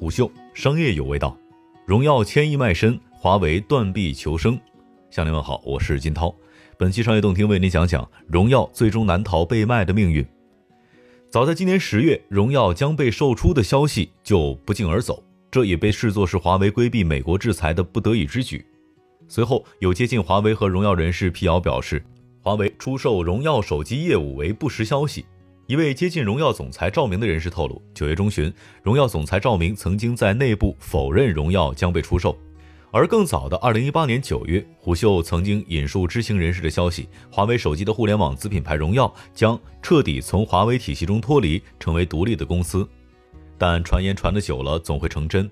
虎嗅商业有味道，荣耀千亿卖身，华为断臂求生。向您问好，我是金涛。本期商业动听为您讲讲荣耀最终难逃被卖的命运。早在今年十月，荣耀将被售出的消息就不胫而走，这也被视作是华为规避美国制裁的不得已之举。随后，有接近华为和荣耀人士辟谣表示，华为出售荣耀手机业务为不实消息。一位接近荣耀总裁赵明的人士透露，九月中旬，荣耀总裁赵明曾经在内部否认荣耀将被出售。而更早的二零一八年九月，虎嗅曾经引述知情人士的消息，华为手机的互联网子品牌荣耀将彻底从华为体系中脱离，成为独立的公司。但传言传得久了，总会成真。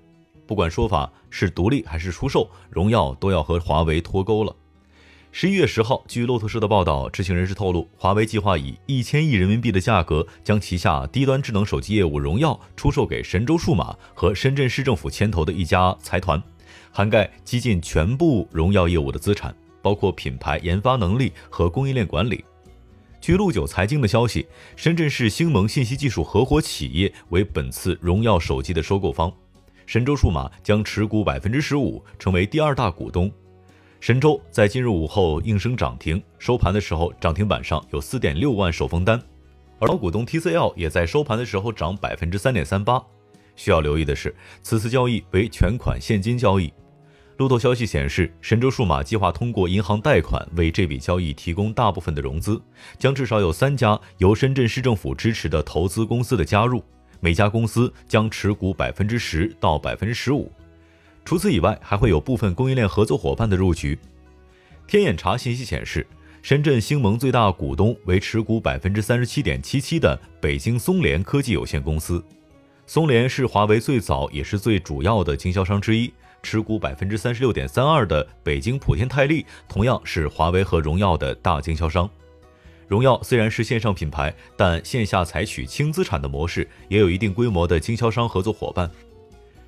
不管说法是独立还是出售，荣耀都要和华为脱钩了。十一月十号，据路透社的报道，知情人士透露，华为计划以一千亿人民币的价格将旗下低端智能手机业务荣耀出售给神州数码和深圳市政府牵头的一家财团，涵盖几近全部荣耀业务的资产，包括品牌研发能力和供应链管理。据陆九财经的消息，深圳市星盟信息技术合伙企业为本次荣耀手机的收购方，神州数码将持股百分之十五，成为第二大股东。神州在今日午后应声涨停，收盘的时候涨停板上有四点六万手封单，而老股东 TCL 也在收盘的时候涨百分之三点三八。需要留意的是，此次交易为全款现金交易。路透消息显示，神州数码计划通过银行贷款为这笔交易提供大部分的融资，将至少有三家由深圳市政府支持的投资公司的加入，每家公司将持股百分之十到百分之十五。除此以外，还会有部分供应链合作伙伴的入局。天眼查信息显示，深圳星盟最大股东为持股百分之三十七点七七的北京松联科技有限公司。松联是华为最早也是最主要的经销商之一，持股百分之三十六点三二的北京普天泰利同样是华为和荣耀的大经销商。荣耀虽然是线上品牌，但线下采取轻资产的模式，也有一定规模的经销商合作伙伴。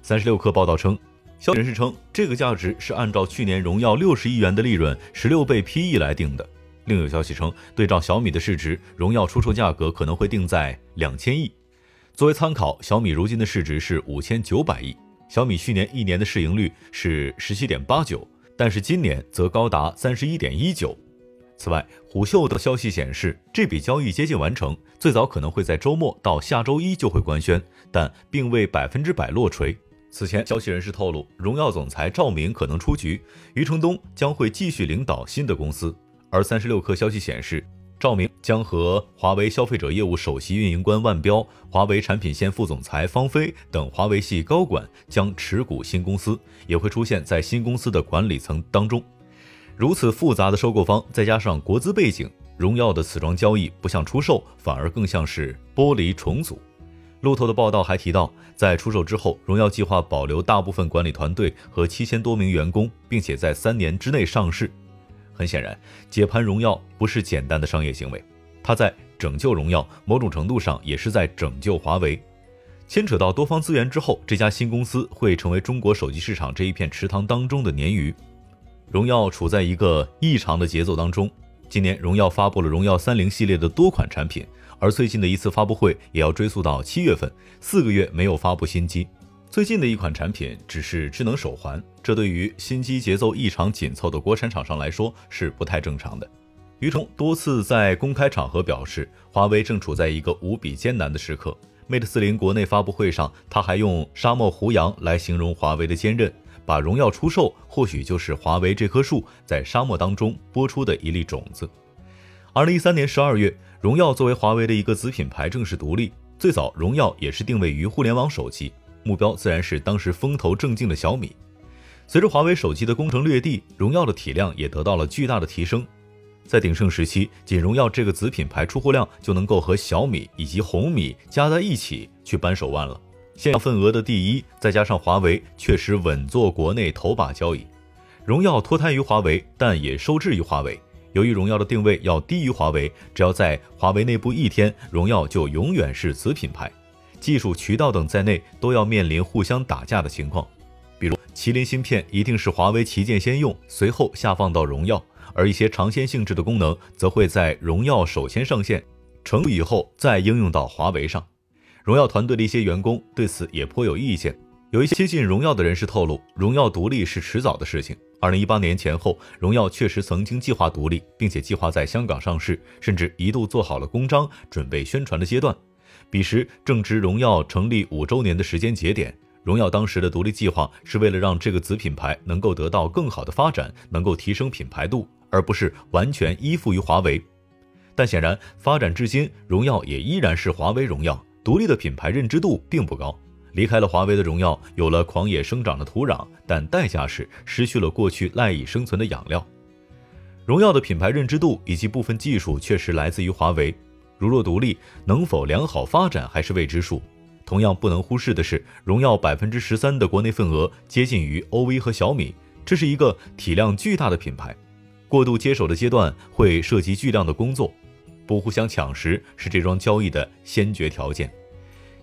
三十六氪报道称。消息人士称，这个价值是按照去年荣耀六十亿元的利润十六倍 PE 来定的。另有消息称，对照小米的市值，荣耀出售价格可能会定在两千亿。作为参考，小米如今的市值是五千九百亿，小米去年一年的市盈率是十七点八九，但是今年则高达三十一点一九。此外，虎嗅的消息显示，这笔交易接近完成，最早可能会在周末到下周一就会官宣，但并未百分之百落锤。此前，消息人士透露，荣耀总裁赵明可能出局，余承东将会继续领导新的公司。而三十六氪消息显示，赵明将和华为消费者业务首席运营官万彪、华为产品线副总裁方飞等华为系高管将持股新公司，也会出现在新公司的管理层当中。如此复杂的收购方，再加上国资背景，荣耀的此桩交易不像出售，反而更像是剥离重组。路透的报道还提到，在出售之后，荣耀计划保留大部分管理团队和七千多名员工，并且在三年之内上市。很显然，解盘荣耀不是简单的商业行为，它在拯救荣耀，某种程度上也是在拯救华为。牵扯到多方资源之后，这家新公司会成为中国手机市场这一片池塘当中的鲶鱼。荣耀处在一个异常的节奏当中。今年，荣耀发布了荣耀三零系列的多款产品。而最近的一次发布会也要追溯到七月份，四个月没有发布新机。最近的一款产品只是智能手环，这对于新机节奏异常紧凑的国产厂商来说是不太正常的。余冲多次在公开场合表示，华为正处在一个无比艰难的时刻。Mate 四零国内发布会上，他还用“沙漠胡杨”来形容华为的坚韧，把荣耀出售或许就是华为这棵树在沙漠当中播出的一粒种子。二零一三年十二月。荣耀作为华为的一个子品牌正式独立，最早荣耀也是定位于互联网手机，目标自然是当时风头正劲的小米。随着华为手机的攻城略地，荣耀的体量也得到了巨大的提升。在鼎盛时期，仅荣耀这个子品牌出货量就能够和小米以及红米加在一起去扳手腕了。现份额的第一，再加上华为确实稳坐国内头把交椅，荣耀脱胎于华为，但也受制于华为。由于荣耀的定位要低于华为，只要在华为内部一天，荣耀就永远是子品牌，技术、渠道等在内都要面临互相打架的情况。比如麒麟芯片一定是华为旗舰先用，随后下放到荣耀，而一些尝鲜性质的功能则会在荣耀首先上线，成熟以后再应用到华为上。荣耀团队的一些员工对此也颇有意见，有一些接近荣耀的人士透露，荣耀独立是迟早的事情。二零一八年前后，荣耀确实曾经计划独立，并且计划在香港上市，甚至一度做好了公章，准备宣传的阶段。彼时正值荣耀成立五周年的时间节点，荣耀当时的独立计划是为了让这个子品牌能够得到更好的发展，能够提升品牌度，而不是完全依附于华为。但显然，发展至今，荣耀也依然是华为荣耀，独立的品牌认知度并不高。离开了华为的荣耀，有了狂野生长的土壤，但代价是失去了过去赖以生存的养料。荣耀的品牌认知度以及部分技术确实来自于华为。如若独立能否良好发展还是未知数。同样不能忽视的是，荣耀百分之十三的国内份额接近于 OV 和小米，这是一个体量巨大的品牌。过度接手的阶段会涉及巨量的工作，不互相抢食是这桩交易的先决条件。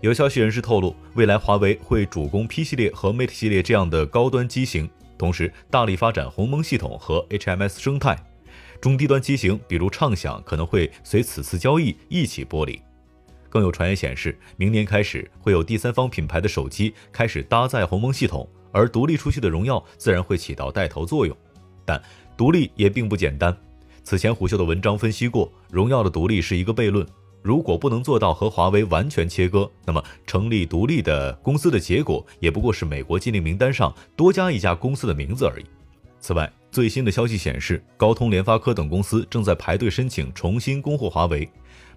有消息人士透露，未来华为会主攻 P 系列和 Mate 系列这样的高端机型，同时大力发展鸿蒙系统和 HMS 生态。中低端机型，比如畅享，可能会随此次交易一起剥离。更有传言显示，明年开始会有第三方品牌的手机开始搭载鸿蒙系统，而独立出去的荣耀自然会起到带头作用。但独立也并不简单。此前虎嗅的文章分析过，荣耀的独立是一个悖论。如果不能做到和华为完全切割，那么成立独立的公司的结果也不过是美国禁令名单上多加一家公司的名字而已。此外，最新的消息显示，高通、联发科等公司正在排队申请重新供货华为。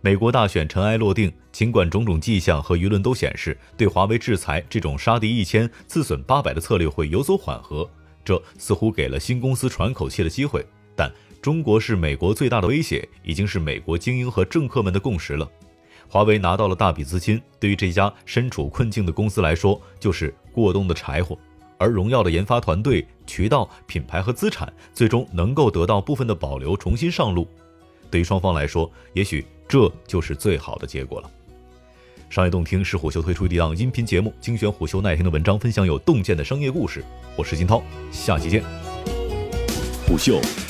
美国大选尘埃落定，尽管种种迹象和舆论都显示对华为制裁这种杀敌一千自损八百的策略会有所缓和，这似乎给了新公司喘口气的机会，但。中国是美国最大的威胁，已经是美国精英和政客们的共识了。华为拿到了大笔资金，对于这家身处困境的公司来说，就是过冬的柴火。而荣耀的研发团队、渠道、品牌和资产，最终能够得到部分的保留，重新上路。对于双方来说，也许这就是最好的结果了。商业洞听是虎嗅推出的一档音频节目，精选虎嗅耐听的文章，分享有洞见的商业故事。我是金涛，下期见。虎嗅。